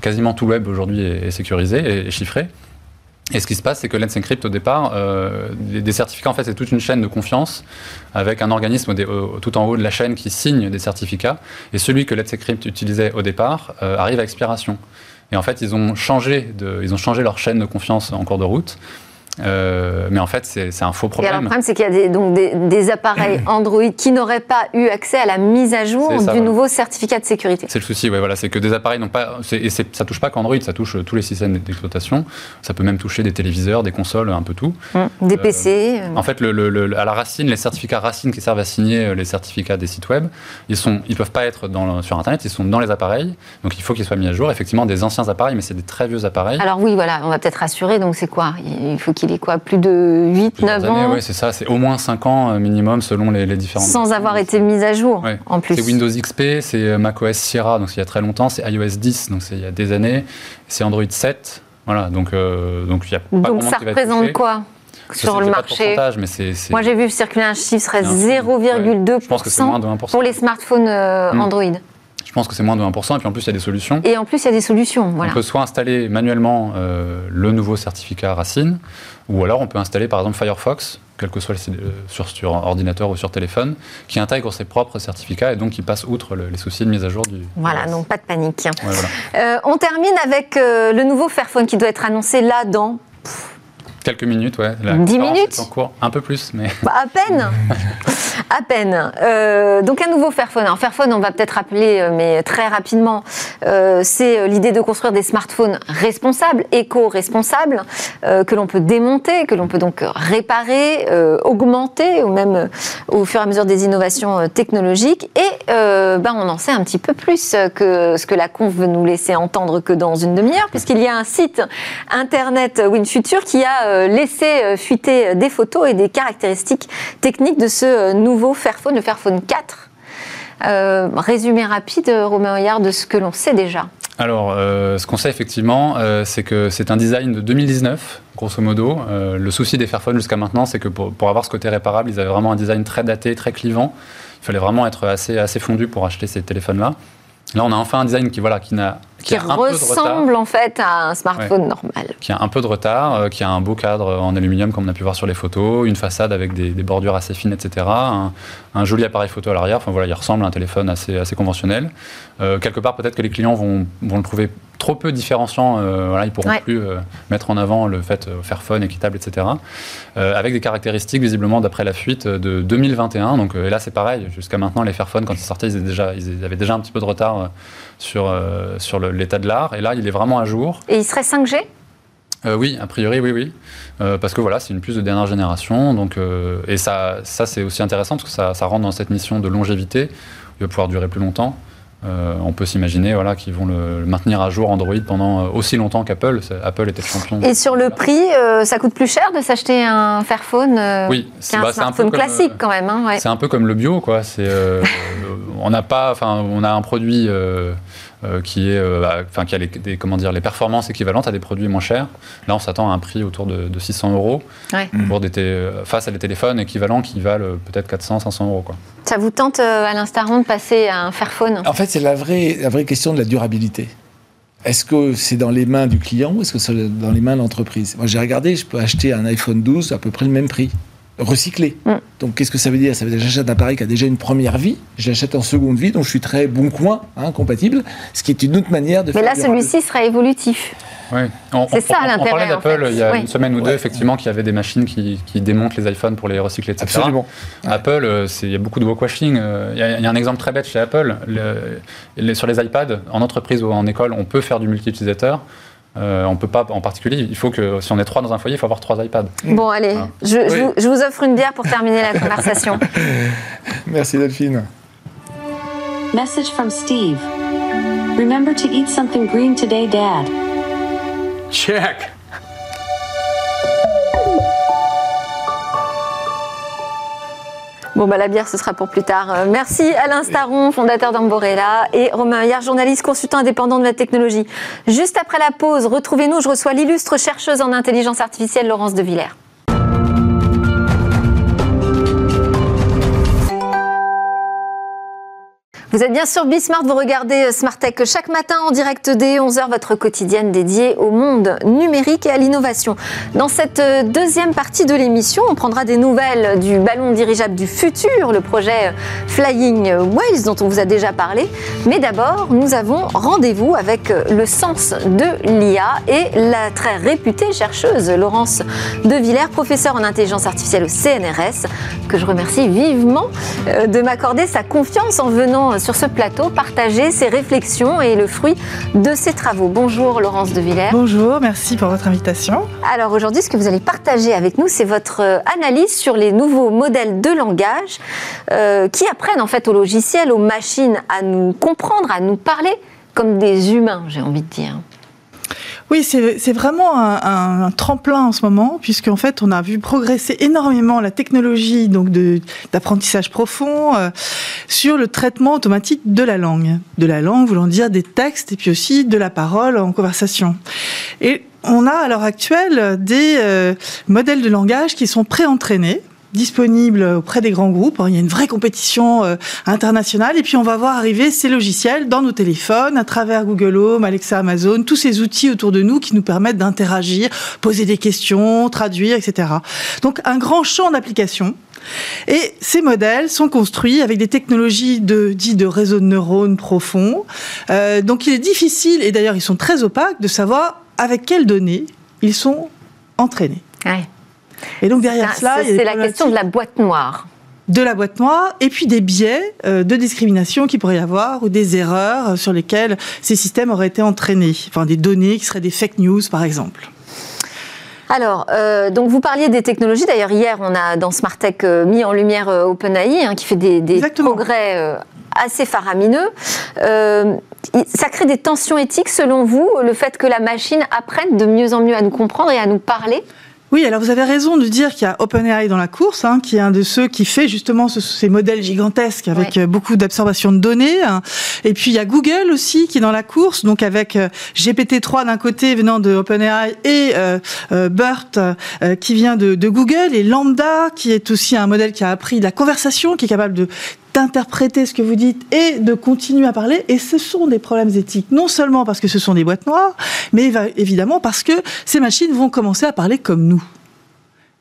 quasiment tout web aujourd'hui est, sécurisé et chiffré. Et ce qui se passe, c'est que Let's Encrypt, au départ, euh, des, certificats, en fait, c'est toute une chaîne de confiance avec un organisme tout en haut de la chaîne qui signe des certificats. Et celui que Let's Encrypt utilisait au départ euh, arrive à expiration. Et en fait, ils ont changé, de, ils ont changé leur chaîne de confiance en cours de route. Euh, mais en fait, c'est un faux Et alors, le problème. problème, c'est qu'il y a des, donc des, des appareils <coughs> Android qui n'auraient pas eu accès à la mise à jour du voilà. nouveau certificat de sécurité. C'est le souci, ouais, voilà, c'est que des appareils n'ont pas. Et ça touche pas qu'Android, ça touche euh, tous les systèmes d'exploitation. Ça peut même toucher des téléviseurs, des consoles, un peu tout. Hum, Des PC. euh, En fait, le, le- le- à la racine, les certificats racines qui servent à signer les certificats des sites web, ils sont, ils peuvent pas être dans sur Internet, ils sont dans les appareils. Donc il faut qu'ils soient mis à jour. Effectivement, des anciens appareils, mais c'est des très vieux appareils. Alors oui, voilà, on va peut-être rassurer. Donc c'est quoi? Il faut qu'il ait quoi Plus de 8, Plusieurs 9 années, ans ouais, c'est ça. C'est au moins 5 ans euh, minimum selon les, les différents. sans avoir été mis à jour Ouais. en plus. C'est Windows XP, c'est euh, macOS Sierra, donc il y a très longtemps, c'est iOS 10, donc c'est il y a des années, c'est Android 7, voilà, donc euh, donc il y a pas Donc ça qui représente quoi sur le marché Moi j'ai vu circuler un chiffre serait c'est un- 0,2% ouais. Je pense que c'est moins de 1%. pour les smartphones Hmm. Je pense que c'est moins de 1%, et puis en plus il y a des solutions. Et en plus il y a des solutions. Voilà. On peut soit installer manuellement euh, le nouveau certificat Racine, ou alors on peut installer par exemple Firefox, quel que soit le, euh, sur, sur ordinateur ou sur téléphone, qui intègre ses propres certificats et donc qui passe outre le- les soucis de mise à jour du. Voilà, donc pas de panique. Ouais, voilà. Euh, on termine avec euh, le nouveau Fairphone qui doit être annoncé là dans Quelques minutes, ouais. La 10 conférence minutes en cours, un peu plus, mais. Bah, à peine <laughs> À peine. Euh, donc un nouveau Fairphone. Alors Fairphone, on va peut-être rappeler, euh, mais très rapidement, euh, c'est l'idée de construire des smartphones responsables, éco-responsables, euh, que l'on peut démonter, que l'on peut donc réparer, augmenter, ou même au fur et à mesure des innovations technologiques. Et ben, on en sait un petit peu plus que ce que la conf veut nous laisser entendre que dans une demi-heure, puisqu'il y a un site internet WinFuture qui a euh, laissé euh, fuiter des photos et des caractéristiques techniques de ce euh, nouveau Fairphone, le Fairphone 4. Euh, résumé rapide, euh, Romain Hoyard, de ce que l'on sait déjà. Alors, euh, ce qu'on sait effectivement, euh, c'est que c'est un design de 2019, grosso modo. Euh, le souci des Fairphones jusqu'à maintenant, c'est que pour, pour avoir ce côté réparable, ils avaient vraiment un design très daté, très clivant. Il fallait vraiment être assez, assez fondu pour acheter ces téléphones-là. Là, on a enfin un design qui, voilà, qui, n'a, Qui de ressemble en fait à un smartphone normal. qui a un peu de retard, euh, qui a un beau cadre en aluminium comme on a pu voir sur les photos, une façade avec des, des bordures assez fines, etc. Un, un joli appareil photo à l'arrière. Enfin voilà, il ressemble à un téléphone assez, assez conventionnel. Euh, quelque part, peut-être que les clients vont, vont le trouver trop peu différenciant. Euh, voilà, ils pourront Ouais. plus euh, mettre en avant le fait euh, faire fun, équitable, etc. Avec des caractéristiques visiblement d'après la fuite de 2021. Donc et là, c'est pareil. Jusqu'à maintenant, les Fairphone, quand ils sortaient, ils, étaient déjà, ils avaient déjà un petit peu de retard sur, euh, sur l'état de l'art. Et là, il est vraiment à jour. Et il serait 5G Euh, oui, a priori, oui, oui. Euh, parce que voilà, c'est une puce de dernière génération. Donc, euh, et ça, ça c'est aussi intéressant parce que ça, ça rentre dans cette mission de longévité. Il va pouvoir durer plus longtemps. On peut s'imaginer voilà, qu'ils vont le, le maintenir à jour Android pendant aussi longtemps qu'Apple. Apple était champion. Et sur le prix, ça coûte plus cher de s'acheter un Fairphone Oui, qu'un bah, c'est un peu smartphone comme, classique quand même. hein, ouais. C'est un peu comme le bio, quoi. C'est, <laughs> on n'a pas, on a un produit qui est, euh, bah, enfin, qui a les, des, comment dire, les performances équivalentes à des produits moins chers. Là, on s'attend à un prix autour de, de 600 euros Ouais. pour des té- face à des téléphones équivalents qui valent euh, peut-être 400, 500 euros, quoi. Ça vous tente, euh, à l'instant, de passer à un Fairphone En fait, c'est la vraie, la vraie question de la durabilité. Est-ce que c'est dans les mains du client ou est-ce que c'est dans les mains de l'entreprise? Moi, j'ai regardé, je peux acheter un iPhone 12 à peu près le même prix, recyclé. Mm. Donc, qu'est-ce que ça veut dire? Ça veut dire que j'achète un appareil qui a déjà une première vie, je l'achète en seconde vie, donc je suis très bon coin, hein, compatible, ce qui est une autre manière de Mais faire là, celui-ci serait évolutif. Ouais. On, C'est ça on- on l'intérêt, parlait en d'Apple fait. il y a Oui. une semaine ou deux, effectivement, qu'il y avait des machines qui, qui démontent les iPhones pour les recycler, etc. Absolument. Apple, euh, c'est- il y a beaucoup de washing. euh, Il y, a- il y a un exemple très bête chez Apple. Le- les- sur les iPads, en entreprise ou en école, on peut faire du multi-utilisateur. Euh, on peut pas, en particulier, il faut que si on est trois dans un foyer, il faut avoir trois iPads. Bon, allez, Ah. je, je vous- je vous offre une bière pour terminer la conversation. <laughs> Merci Delphine. Message from Steve. Remember to eat something green today, Dad. Check. Bon, bah, la bière, ce sera pour plus tard. Euh, Merci Alain Staron, fondateur d'Amborella, et Romain Hier, journaliste consultant indépendant de la technologie. Juste après la pause, retrouvez-nous. Je reçois l'illustre chercheuse en intelligence artificielle, Laurence de Villers. Vous êtes bien sur Bismart, vous regardez euh, Smart Tech chaque matin en direct dès 11h, votre quotidienne dédiée au monde numérique et à l'innovation. Dans cette euh, deuxième partie de l'émission, on prendra des nouvelles du ballon dirigeable du futur, le projet euh, Flying Whales dont on vous a déjà parlé. Mais d'abord, nous avons rendez-vous avec le sens de l'IA et la très réputée chercheuse Laurence de Villers, professeure en intelligence artificielle au CNRS, que je remercie vivement de m'accorder sa confiance en venant sur ce plateau partager ses réflexions et le fruit de ses travaux. Bonjour Laurence de Villers. Bonjour, merci pour votre invitation. Alors aujourd'hui, ce que vous allez partager avec nous, c'est votre euh, analyse sur les nouveaux modèles de langage euh, qui apprennent en fait au logiciel, aux machines à nous comprendre, à nous parler comme des humains, j'ai envie de dire. Oui, c'est vraiment un, tremplin en ce moment, puisqu'en fait, on a vu progresser énormément la technologie donc d'apprentissage profond euh, sur le traitement automatique de la langue. De la langue voulant dire des textes et puis aussi de la parole en conversation. Et on a à l'heure actuelle des euh, modèles de langage qui sont pré-entraînés disponibles auprès des grands groupes. Il y a une vraie compétition euh, internationale. Et puis, on va voir arriver ces logiciels dans nos téléphones, à travers Google Home, Alexa, Amazon, tous ces outils autour de nous qui nous permettent d'interagir, poser des questions, traduire, etc. Donc, un grand champ d'application. Et ces modèles sont construits avec des technologies de, dites de réseau de neurones profonds. Euh, donc, il est difficile, et d'ailleurs, ils sont très opaques, de savoir avec quelles données ils sont entraînés. Et donc, derrière cela, c'est la question de la boîte noire. de la boîte noire et puis des biais euh, de discrimination qu'il pourrait y avoir ou des erreurs euh, sur lesquelles ces systèmes auraient été entraînés. Enfin, des données qui seraient des fake news, par exemple. Alors, euh, donc vous parliez des technologies. D'ailleurs, hier, on a dans Smart Tech euh, mis en lumière OpenAI, hein, qui fait des, des progrès assez faramineux. Ça crée des tensions éthiques, selon vous, le fait que la machine apprenne de mieux en mieux à nous comprendre et à nous parler? Oui, alors vous avez raison de dire qu'il y a OpenAI dans la course, hein, qui est un de ceux qui fait justement ce- ces modèles gigantesques avec Ouais. euh, beaucoup d'absorption de données. hein. Et puis il y a Google aussi qui est dans la course, donc avec euh, GPT-3 d'un côté venant de OpenAI et euh, euh, BERT qui vient de, de Google et Lambda qui est aussi un modèle qui a appris de la conversation, qui est capable de d'interpréter ce que vous dites et de continuer à parler. Et ce sont des problèmes éthiques, non seulement parce que ce sont des boîtes noires, mais évidemment parce que ces machines vont commencer à parler comme nous.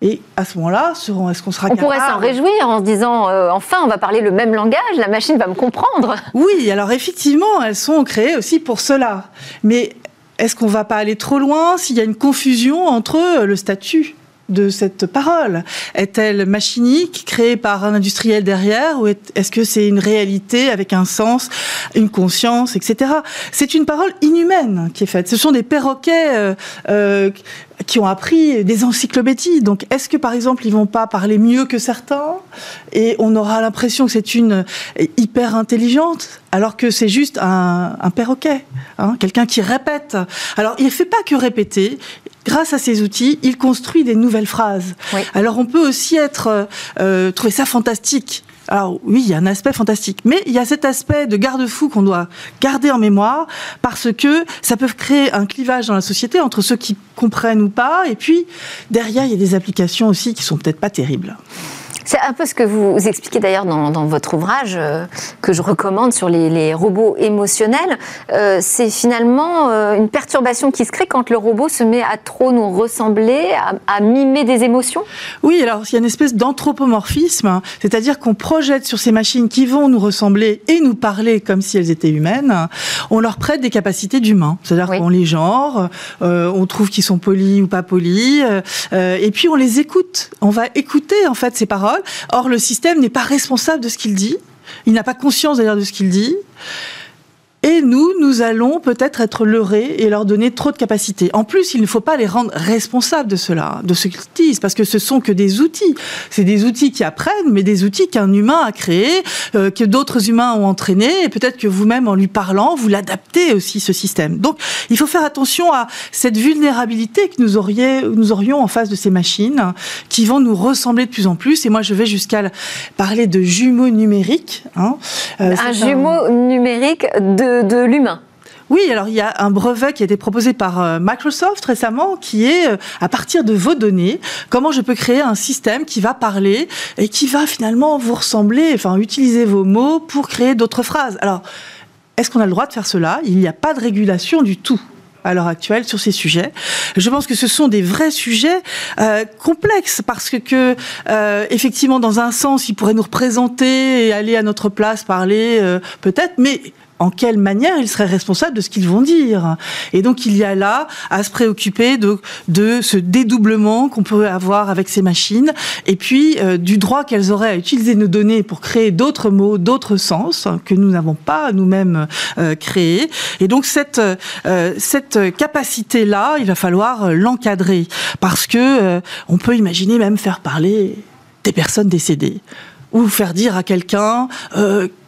Et à ce moment-là, est-ce qu'on sera On pourrait s'en réjouir en se disant euh, enfin, on va parler le même langage, la machine va me comprendre. <laughs> Oui, alors effectivement, elles sont créées aussi pour cela. Mais est-ce qu'on va pas aller trop loin s'il y a une confusion entre le statut de cette parole Est-elle machinique, créée par un industriel derrière, ou est- est-ce que c'est une réalité avec un sens, une conscience, etc. C'est une parole inhumaine qui est faite. Ce sont des perroquets euh, euh, qui ont appris des encyclopédies. Donc, est-ce que par exemple, ils vont pas parler mieux que certains et on aura l'impression que c'est une hyper intelligente alors que c'est juste un, un perroquet, hein, quelqu'un qui répète? Alors, il ne fait pas que répéter. Grâce à ces outils, il construit des nouvelles phrases. Oui. Alors, on peut aussi être euh, euh, trouver ça fantastique. Alors oui, il y a un aspect fantastique, mais il y a cet aspect de garde-fou qu'on doit garder en mémoire parce que ça peut créer un clivage dans la société entre ceux qui comprennent ou pas, et puis derrière il y a des applications aussi qui sont peut-être pas terribles. C'est un peu ce que vous expliquez d'ailleurs dans, votre ouvrage euh, que je recommande sur les, robots émotionnels. Euh, c'est finalement euh, une perturbation qui se crée quand le robot se met à trop nous ressembler, à, mimer des émotions Oui, alors il y a une espèce d'anthropomorphisme, hein. c'est-à-dire qu'on projette sur ces machines qui vont nous ressembler et nous parler comme si elles étaient humaines, on leur prête des capacités d'humain. C'est-à-dire qu'on les genre, on trouve qu'ils sont polis ou pas polis, et puis on les écoute. On va écouter en fait ces paroles Or, le système n'est pas responsable de ce qu'il dit. Il n'a pas conscience d'ailleurs de ce qu'il dit. Et nous, nous allons peut-être être leurrés et leur donner trop de capacités. En plus, il ne faut pas les rendre responsables de cela, de ce qu'ils disent, parce que ce sont que des outils. C'est des outils qui apprennent, mais des outils qu'un humain a créés, euh, que d'autres humains ont entraînés, et peut-être que vous-même, en lui parlant, vous l'adaptez aussi, ce système. Donc, il faut faire attention à cette vulnérabilité que nous, auriez, nous aurions en face de ces machines, qui vont nous ressembler de plus en plus. Et moi, je vais jusqu'à parler de jumeaux numériques. Hein. Euh, un jumeau numérique de de, l'humain. Oui, alors il y a un brevet qui a été proposé par euh, Microsoft récemment qui est euh, à partir de vos données, comment je peux créer un système qui va parler et qui va finalement vous ressembler, enfin utiliser vos mots pour créer d'autres phrases. Alors, est-ce qu'on a le droit de faire cela? Il n'y a pas de régulation du tout à l'heure actuelle sur ces sujets. Je pense que ce sont des vrais sujets euh, complexes parce que, effectivement, dans un sens, ils pourraient nous représenter et aller à notre place parler, peut-être, mais en quelle manière ils seraient responsables de ce qu'ils vont dire. Et donc il y a là à se préoccuper de, ce dédoublement qu'on peut avoir avec ces machines, et puis euh, du droit qu'elles auraient à utiliser nos données pour créer d'autres mots, d'autres sens que nous n'avons pas nous-mêmes euh, créés. Et donc cette, euh, cette capacité-là, il va falloir l'encadrer, parce que on peut imaginer même faire parler des personnes décédées ou faire dire à quelqu'un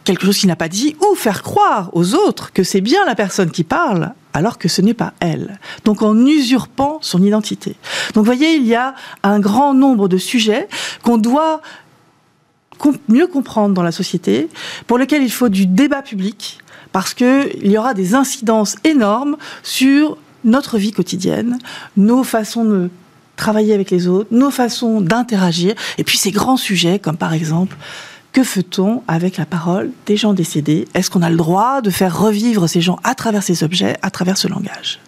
quelque chose qu'il n'a pas dit, ou faire croire aux autres que c'est bien la personne qui parle, alors que ce n'est pas elle. Donc en usurpant son identité. Donc voyez, il y a un grand nombre de sujets qu'on doit mieux comprendre dans la société, pour lesquels il faut du débat public, parce qu'il y aura des incidences énormes sur notre vie quotidienne, nos façons de travailler avec les autres, nos façons d'interagir, et puis ces grands sujets comme par exemple que fait-on avec la parole des gens décédés? Est-ce qu'on a le droit de faire revivre ces gens à travers ces objets, à travers ce langage?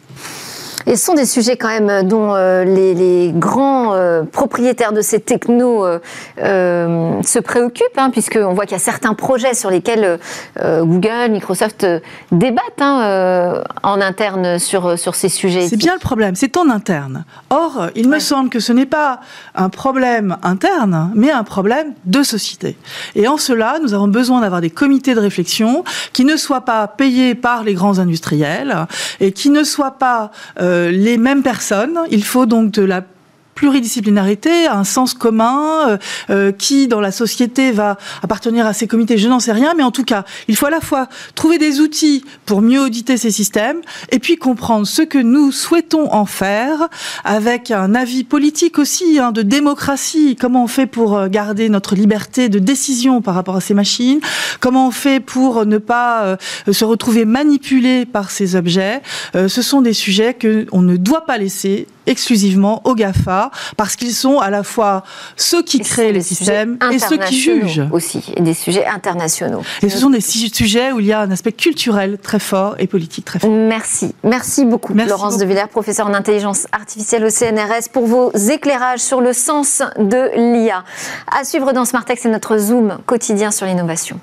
Et ce sont des sujets quand même dont euh, les, grands euh, propriétaires de ces technos euh, se préoccupent, hein, puisqu'on voit qu'il y a certains projets sur lesquels Google, Microsoft débattent hein, en interne sur, sur ces sujets. C'est bien le problème, c'est en interne. Or, il me semble que ce n'est pas un problème interne, mais un problème de société. Et en cela, nous avons besoin d'avoir des comités de réflexion qui ne soient pas payés par les grands industriels et qui ne soient pas euh, les mêmes personnes. Il faut donc de la pluridisciplinarité, un sens commun, euh, euh, qui dans la société va appartenir à ces comités, je n'en sais rien, mais en tout cas, il faut à la fois trouver des outils pour mieux auditer ces systèmes, et puis comprendre ce que nous souhaitons en faire, avec un avis politique aussi, hein, de démocratie, comment on fait pour euh, garder notre liberté de décision par rapport à ces machines, comment on fait pour ne pas se retrouver manipulé par ces objets? ce sont des sujets que on ne doit pas laisser exclusivement aux GAFA, parce qu'ils sont à la fois ceux qui créent les systèmes et ceux qui jugent. Aussi, et des sujets internationaux. Et ce sont des sujets où il y a un aspect culturel très fort et politique très fort. Merci. Merci beaucoup, Laurence de Villers, professeure en intelligence artificielle au CNRS, pour vos éclairages sur le sens de l'IA. À suivre dans Smartex, c'est notre Zoom quotidien sur l'innovation.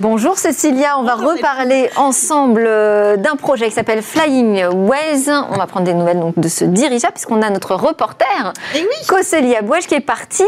Bonjour Cécilia, on va reparler ensemble euh, d'un projet qui s'appelle Flying Ways. On va prendre des nouvelles donc, de ce dirigeable puisqu'on a notre reporter, Et eh oui. Cosselia Bouèche, qui est parti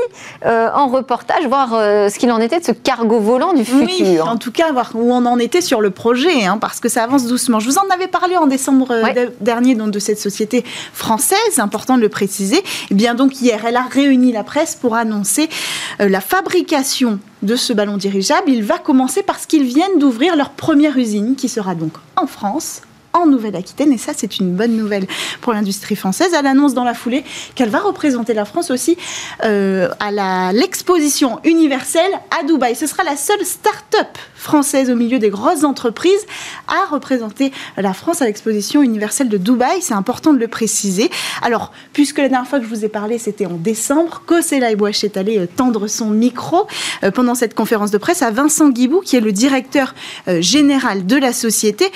euh, en reportage voir euh, ce qu'il en était de ce cargo volant du futur. Oui, en tout cas, voir où on en était sur le projet, hein, parce que ça avance doucement. Je vous en avais parlé en décembre dernier donc, de cette société française, important de le préciser. Et eh bien donc hier, elle a réuni la presse pour annoncer la fabrication de ce ballon dirigeable. Il va commencer parce qu'ils viennent d'ouvrir leur première usine qui sera donc en France en Nouvelle-Aquitaine. Et ça, c'est une bonne nouvelle pour l'industrie française. Elle annonce dans la foulée qu'elle va représenter la France aussi euh, à l'exposition universelle à Dubaï. Ce sera la seule start-up française au milieu des grosses entreprises à représenter la France à l'exposition universelle de Dubaï. C'est important de le préciser. Alors, puisque la dernière fois que je vous ai parlé, c'était en décembre, Kosé Laibouach est allé euh, tendre son micro euh, pendant cette conférence de presse à Vincent Guibou, qui est le directeur général de la société,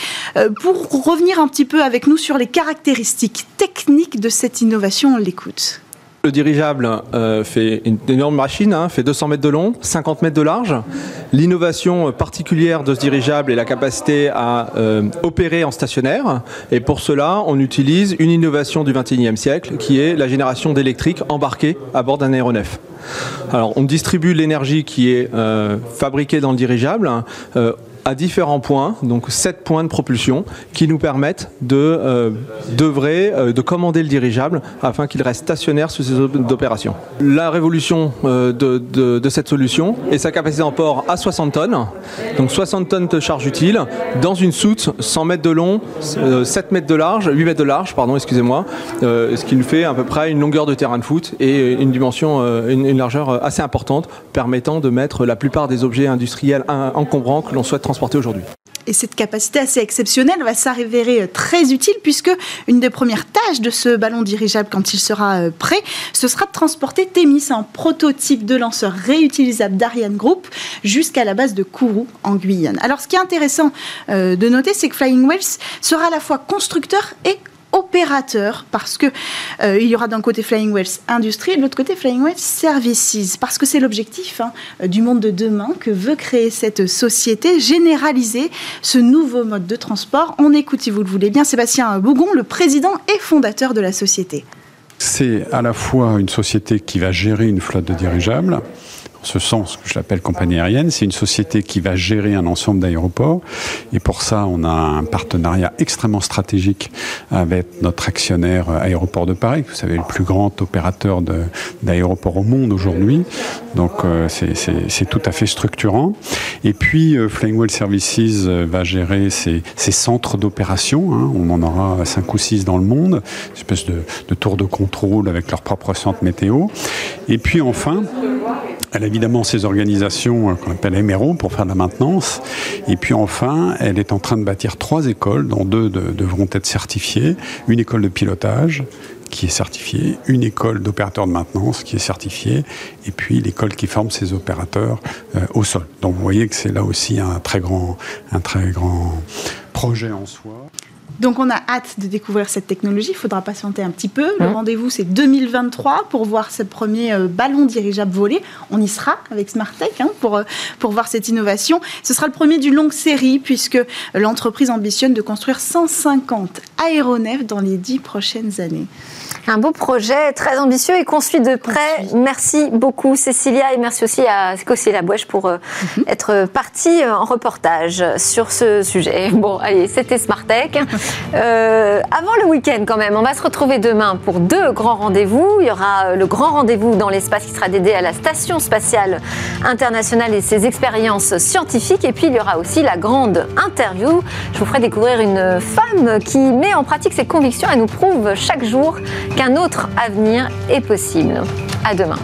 pour revenir un petit peu avec nous sur les caractéristiques techniques de cette innovation. On l'écoute. Le dirigeable euh, fait une énorme machine, hein, fait 200 mètres de long, 50 mètres de large. L'innovation particulière de ce dirigeable est la capacité à euh, opérer en stationnaire. Et pour cela, on utilise une innovation du 21e siècle qui est la génération d'électrique embarquée à bord d'un aéronef. Alors, on distribue l'énergie qui est euh, fabriquée dans le dirigeable à différents points, donc sept points de propulsion, qui nous permettent de euh, euh, de commander le dirigeable afin qu'il reste stationnaire sous ses opérations. La révolution euh, de, de, cette solution est sa capacité en port à 60 tonnes, donc 60 tonnes de charge utile, dans une soute 100 mètres de long, 7 mètres de large, 8 mètres de large, pardon, excusez-moi, ce qui nous fait à peu près une longueur de terrain de foot et une dimension, une, une largeur assez importante, permettant de mettre la plupart des objets industriels encombrants que l'on souhaite aujourd'hui. Et cette capacité assez exceptionnelle va s'avérer très utile puisque une des premières tâches de ce ballon dirigeable quand il sera euh, prêt, ce sera de transporter Témis, un prototype de lanceur réutilisable d'Ariane Group, jusqu'à la base de Kourou en Guyane. Alors ce qui est intéressant euh, de noter, c'est que Flying Wells sera à la fois constructeur et opérateur parce que euh, il y aura d'un côté Flying Wells Industrie et de l'autre côté Flying Wells Services parce que c'est l'objectif hein, du monde de demain que veut créer cette société, généraliser ce nouveau mode de transport. On écoute, si vous le voulez bien, Sébastien Bougon, le président et fondateur de la société. C'est à la fois une société qui va gérer une flotte de dirigeables, ce sens que je l'appelle compagnie aérienne. C'est une société qui va gérer un ensemble d'aéroports. Et pour ça, on a un partenariat extrêmement stratégique avec notre actionnaire euh, Aéroport de Paris. Vous savez, le plus grand opérateur d'aéroports au monde aujourd'hui. Donc, euh, c'est tout à fait structurant. Et puis, euh, Services va gérer ses, centres d'opération. Hein. On en aura cinq ou six dans le monde. Une espèce de, de tour de contrôle avec leur propre centre météo. Et puis, enfin, elle a évidemment ces organisations euh, qu'on appelle MRO pour faire de la maintenance. Et puis enfin, elle est en train de bâtir trois écoles, dont deux devront être certifiées. Une école de pilotage qui est certifiée, une école d'opérateurs de maintenance qui est certifiée, et puis l'école qui forme ces opérateurs euh, au sol. Donc vous voyez que c'est là aussi un très grand, un très grand projet en soi. Donc on a hâte de découvrir cette technologie. Il faudra patienter un petit peu. Le rendez-vous c'est 2023 pour voir ce premier euh, ballon dirigeable volé. On y sera avec Smartech hein, pour, euh, pour voir cette innovation. Ce sera le premier d'une longue série puisque l'entreprise ambitionne de construire 150 aéronefs dans les dix prochaines années. Un beau projet très ambitieux et qu'on suit de près. Merci beaucoup Cécilia et merci aussi à Cécilia Bouèche pour euh, mhm. être partie en reportage sur ce sujet. Bon, allez, c'était Smartech. <laughs> Euh, avant le week-end quand même, on va se retrouver demain pour deux grands rendez-vous. Il y aura euh, le grand rendez-vous dans l'espace qui sera dédié à la Station spatiale internationale et ses expériences scientifiques. Et puis il y aura aussi la grande interview. Je vous ferai découvrir une femme qui met en pratique ses convictions et nous prouve chaque jour qu'un autre avenir est possible. À demain.